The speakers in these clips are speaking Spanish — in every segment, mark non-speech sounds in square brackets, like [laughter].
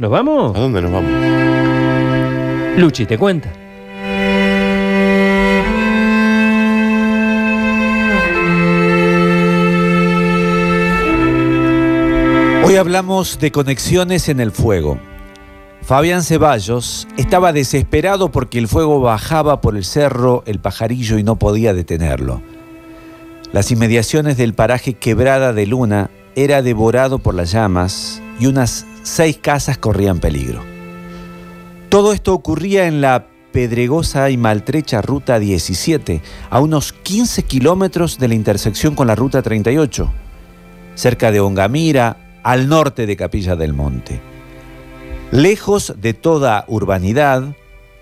¿Nos vamos? ¿A dónde nos vamos? Luchi, te cuenta. Hoy hablamos de conexiones en el fuego. Fabián Ceballos estaba desesperado porque el fuego bajaba por el cerro El Pajarillo y no podía detenerlo. Las inmediaciones del paraje Quebrada de Luna era devorado por las llamas y unas seis casas corrían peligro. Todo esto ocurría en la pedregosa y maltrecha Ruta 17, a unos 15 kilómetros de la intersección con la Ruta 38, cerca de Ongamira, al norte de Capilla del Monte. Lejos de toda urbanidad,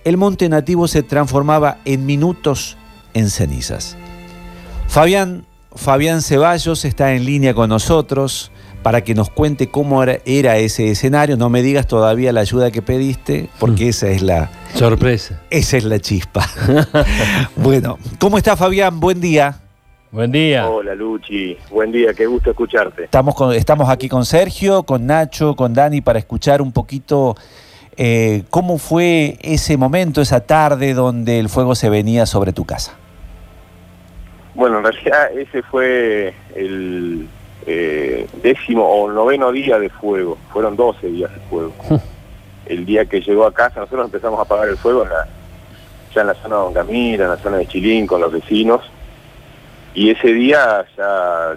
el monte nativo se transformaba en minutos en cenizas. Fabián, Fabián Ceballos está en línea con nosotros para que nos cuente cómo era, ese escenario. No me digas todavía la ayuda que pediste, porque esa es la... Sorpresa. Esa es la chispa. [laughs] [laughs] bueno, ¿cómo está Fabián? Buen día. Buen día. Hola Luchi, buen día, qué gusto escucharte. Estamos, con- estamos aquí con Sergio, con Nacho, con Dani para escuchar un poquito eh, cómo fue ese momento, esa tarde donde el fuego se venía sobre tu casa. Bueno, en realidad ese fue el eh, décimo o noveno día de fuego, fueron 12 días de fuego. el día que llegó a casa, nosotros empezamos a apagar el fuego en la- ya en la zona de Ongamira, en la zona de Chilín, con los vecinos, y ese día ya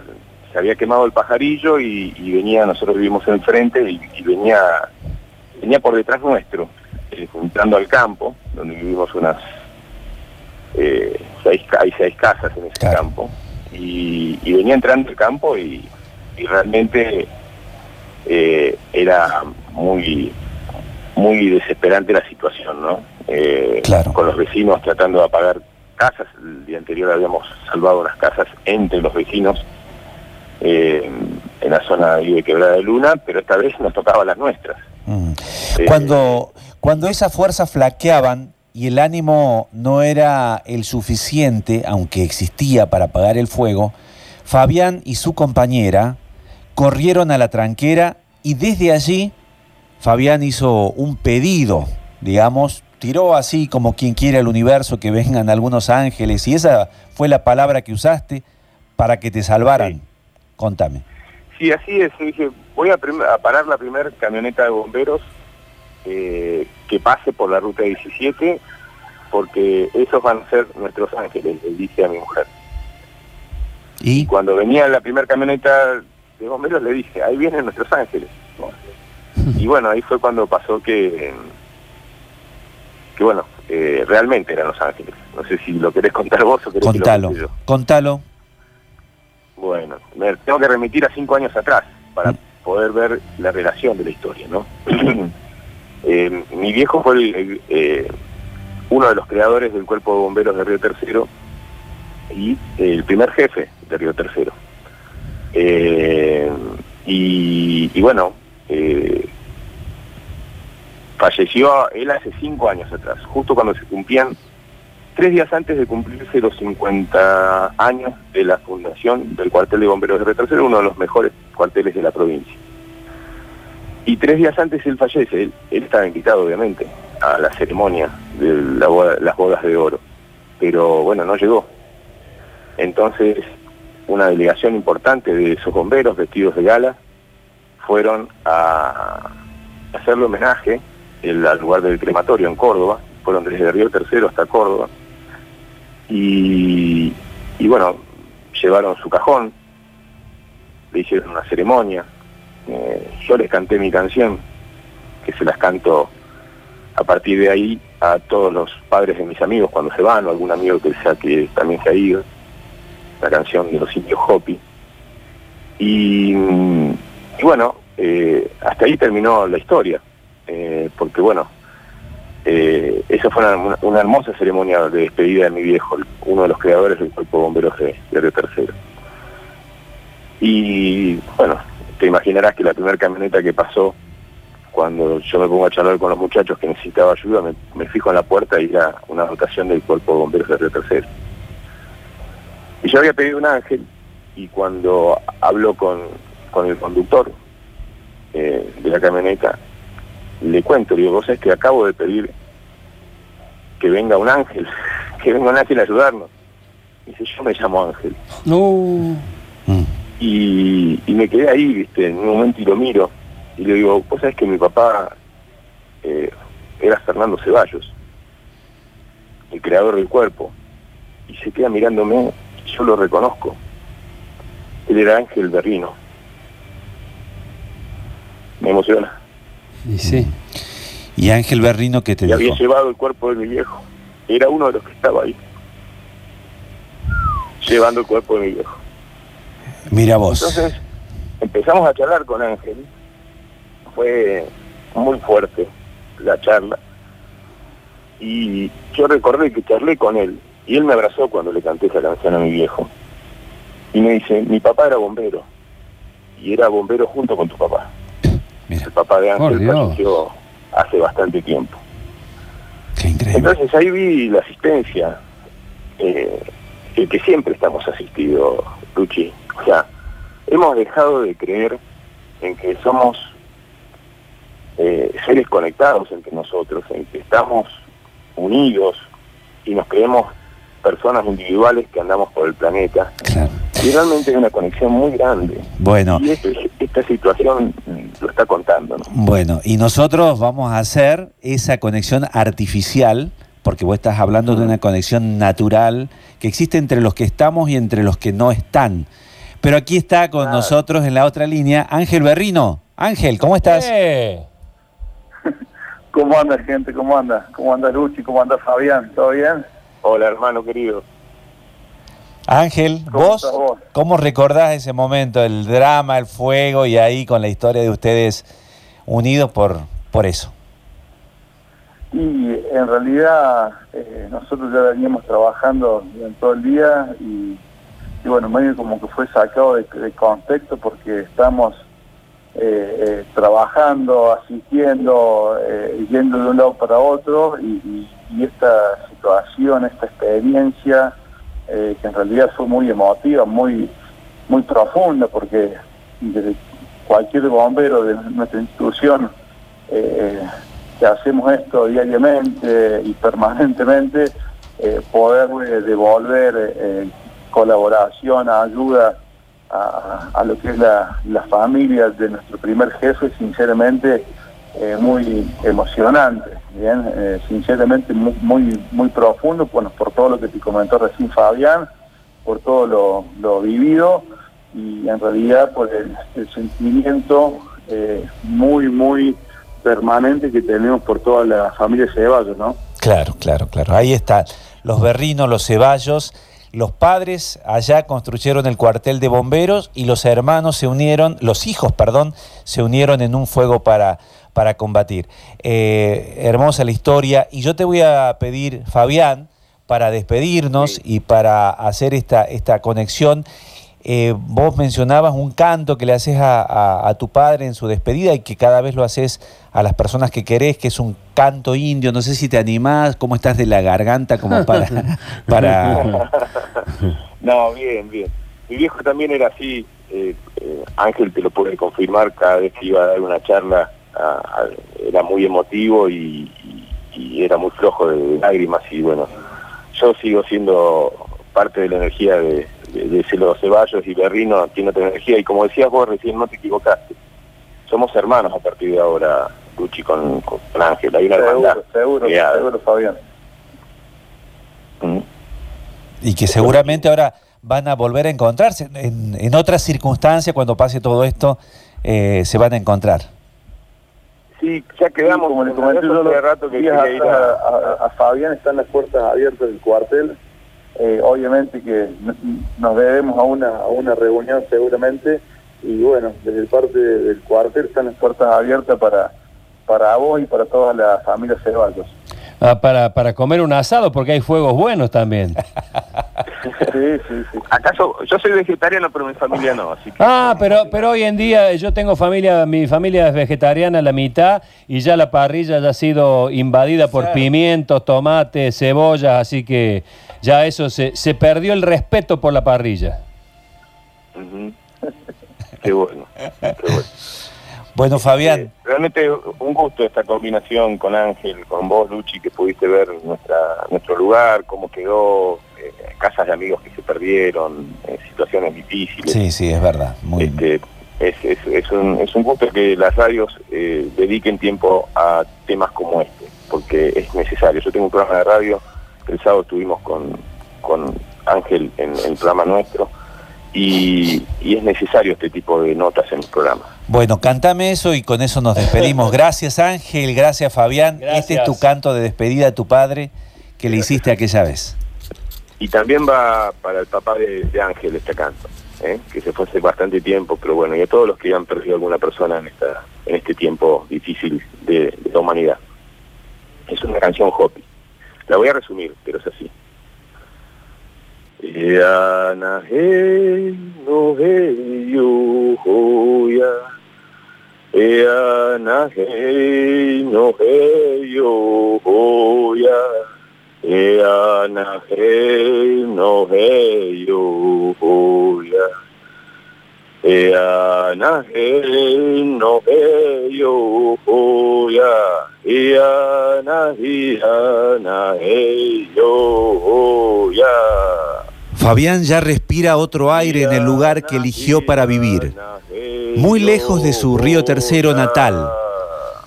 se había quemado el pajarillo y, y venía, nosotros vivimos enfrente y, y venía, venía por detrás nuestro, eh, entrando al campo, donde vivimos unas eh, seis, hay seis casas en ese Claro. campo, y, y venía entrando al campo y, y realmente eh, era muy muy desesperante la situación, ¿no? Eh, Claro. Con los vecinos tratando de apagar casas, el día anterior habíamos salvado unas casas entre los vecinos eh, en la zona de Quebrada de Luna, pero esta vez nos tocaba las nuestras. Mm. Cuando, cuando esas fuerzas flaqueaban y el ánimo no era el suficiente, aunque existía para apagar el fuego, Fabián y su compañera corrieron a la tranquera y desde allí Fabián hizo un pedido, digamos, tiró así como quien quiere al universo que vengan algunos ángeles y esa fue la palabra que usaste para que te salvaran. Sí. Contame. Sí, así es. Dije, voy a, parar la primera camioneta de bomberos eh, que pase por la ruta 17, porque esos van a ser nuestros ángeles, le dije a mi mujer. Y Cuando venía la primera camioneta de bomberos, le dije, ahí vienen nuestros ángeles. Y bueno, ahí fue cuando pasó que, que bueno, eh, realmente eran los ángeles. No sé si lo querés contar vos o querés que contalo, lo cuente yo. contalo. Bueno, me tengo que remitir a cinco años atrás para poder ver la relación de la historia, ¿no? [clears throat] Eh, mi viejo fue el- el, eh, uno de los creadores del Cuerpo de Bomberos de Río Tercero y el primer jefe de Río Tercero. Eh, y, bueno, eh, falleció él hace cinco años atrás, justo cuando se cumplían tres días antes de cumplirse los 50 años de la fundación del cuartel de bomberos de Río Tercero, uno de los mejores cuarteles de la provincia. Y tres días antes él fallece, él, estaba invitado obviamente a la ceremonia de las bodas de oro, pero bueno, no llegó. Entonces, una delegación importante de esos bomberos vestidos de gala fueron a hacerle homenaje al lugar del crematorio en Córdoba, fueron desde Río Tercero hasta Córdoba, y, y bueno, llevaron su cajón, le hicieron una ceremonia, eh, yo les canté mi canción, que se las canto a partir de ahí a todos los padres de mis amigos cuando se van, o algún amigo que sea que también se ha ido, la canción de los indios Hopi. Y, mm, bueno, eh, hasta ahí terminó la historia, eh, porque bueno, eh, esa fue una, hermosa ceremonia de despedida de mi viejo, uno de los creadores del Cuerpo de Bomberos de, de Río Tercero. Y bueno, te imaginarás que la primera camioneta que pasó, cuando yo me pongo a charlar con los muchachos que necesitaba ayuda, me, me fijo en la puerta y era una dotación del Cuerpo de Bomberos de Río Tercero. Y yo había pedido un ángel y cuando hablo con, con el conductor eh, de la camioneta, le cuento, le digo, vos sabés que acabo de pedir que venga un ángel, [laughs] que venga un ángel a ayudarnos. Dice, yo me llamo Ángel. No. Mm. Y, y me quedé ahí, viste, en un momento y lo miro. Y le digo, vos sabés que mi papá eh, era Fernando Ceballos, el creador del cuerpo. Y se queda mirándome, y yo lo reconozco. Él era Ángel Berrino. Me emociona. Y sí. Y Ángel Berrino que te Y había llevado el cuerpo de mi viejo. Era uno de los que estaba ahí. Llevando el cuerpo de mi viejo. Mira vos. Entonces empezamos a charlar con Ángel. Fue muy fuerte la charla. Y yo recordé que charlé con él. Y él me abrazó cuando le canté esa canción a mi viejo. Y me dice, mi papá era bombero. Y era bombero junto con tu papá. Mira, El papá de Ángel falleció hace bastante tiempo. qué increíble. Entonces ahí vi la asistencia, eh, el que siempre estamos asistidos, Luchi. O sea, hemos dejado de creer en que somos eh, seres conectados entre nosotros, en que estamos unidos y nos creemos personas individuales que andamos por el planeta. Claro. Y realmente hay una conexión muy grande. Bueno, Y este- esta situación lo está contando, ¿no? bueno, y nosotros vamos a hacer esa conexión artificial, porque vos estás hablando de una conexión natural que existe entre los que estamos y entre los que no están. Pero aquí está con nosotros en la otra línea Ángel Berrino. Ángel, ¿cómo estás? Eh, [laughs] ¿Cómo anda, gente? ¿Cómo anda? ¿Cómo anda Luchi? ¿Cómo anda Fabián? ¿Todo bien? Hola, hermano querido. Ángel, ¿Cómo vos? ¿cómo recordás ese momento, el drama, el fuego y ahí con la historia de ustedes unidos por, por eso? Y en realidad eh, nosotros ya veníamos trabajando durante todo el día y, y bueno, medio como que fue sacado de, de contexto porque estamos eh, eh, trabajando, asistiendo, eh, yendo de un lado para otro y, y- y esta situación, esta experiencia eh, que en realidad fue muy emotiva, muy, muy profunda porque cualquier bombero de nuestra institución eh, que hacemos esto diariamente y permanentemente, eh, poder devolver colaboración, ayuda a, lo que es la, la familia de nuestro primer jefe, sinceramente muy emocionante, bien, Eh, sinceramente muy, muy muy profundo, bueno, por todo lo que te comentó recién Fabián, por todo lo, lo vivido y en realidad por el, sentimiento eh, muy, muy permanente que tenemos por toda la familia Ceballos, ¿no? Claro, claro, claro. Ahí está. Los berrinos, los ceballos, los padres allá construyeron el cuartel de bomberos y los hermanos se unieron, los hijos, perdón, se unieron en un fuego para, para combatir. Eh, hermosa la historia. Y yo te voy a pedir, Fabián, para despedirnos Sí. y para hacer esta, esta conexión. Eh, vos mencionabas un canto que le haces a, a- a tu padre en su despedida y que cada vez lo haces a las personas que querés, que es un canto indio. No sé si te animás, cómo estás de la garganta como para... [laughs] para... [laughs] No, bien, bien. Mi viejo también era así. eh, eh, Ángel te lo puede confirmar cada vez que iba a dar una charla. a- a- era muy emotivo y, y- y era muy flojo de lágrimas. Y bueno, yo sigo siendo parte de la energía de, de, los Ceballos y Berrino tiene otra energía. Y como decías vos recién, no te equivocaste. Somos hermanos a partir de ahora, Luchi, con, con Ángel. Hay una hermandad. Seguro, seguro, seguro, Fabián. Mm. Y que seguramente ahora van a volver a encontrarse. En, en otras circunstancias, cuando pase todo esto, eh, se van a encontrar. Sí, ya quedamos. como le con comenté hace rato que a- a Fabián, están las puertas abiertas del cuartel. Eh, obviamente que nos debemos a una, a una reunión seguramente y bueno, desde parte del cuartel están las puertas abiertas para, para vos y para toda la familia Ceballos. Ah, para, para comer un asado, porque hay fuegos buenos también. [laughs] Sí, sí, sí. ¿Acaso yo soy vegetariano, pero mi familia no? Así que, Ah, pero, pero hoy en día yo tengo familia, mi familia es vegetariana la mitad y ya la parrilla ya ha sido invadida por Claro. pimientos, tomates, cebollas, así que ya eso se, se perdió el respeto por la parrilla. Ujú. [laughs] Qué bueno, qué bueno. Bueno, Fabián. Eh, realmente un gusto esta combinación con Ángel, con vos, Luchi, que pudiste ver nuestra, nuestro lugar, cómo quedó, eh, casas de amigos que se perdieron, eh, situaciones difíciles. Sí, sí, es verdad. Muy Este, es, es, es, un, es un gusto que las radios eh, dediquen tiempo a temas como este, porque es necesario. Yo tengo un programa de radio, el sábado estuvimos con, con Ángel en, en el programa nuestro, y, y es necesario este tipo de notas en el programa. Bueno, cantame eso y con eso nos despedimos. [laughs] Gracias Ángel, gracias Fabián. Gracias. Este es tu canto de despedida a tu padre que le hiciste aquella vez. Y también va para el papá de, de Ángel este canto, ¿eh? que se fue hace bastante tiempo, pero bueno, y a todos los que han perdido alguna persona en, esta, en este tiempo difícil de, de la humanidad. Es una canción Hopi. La voy a resumir, pero es así. Yana yo hoya. Fabián ya respira otro aire en el lugar que eligió para vivir, muy lejos de su río tercero natal.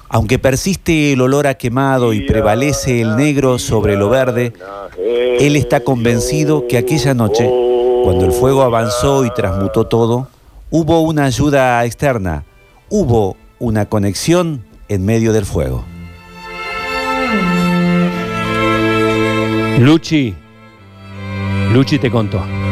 Aunque persiste el olor a quemado y prevalece el negro sobre lo verde, él está convencido que aquella noche, cuando el fuego avanzó y transmutó todo, hubo una ayuda externa, hubo una conexión en medio del fuego. Luchi. Luchi te contó.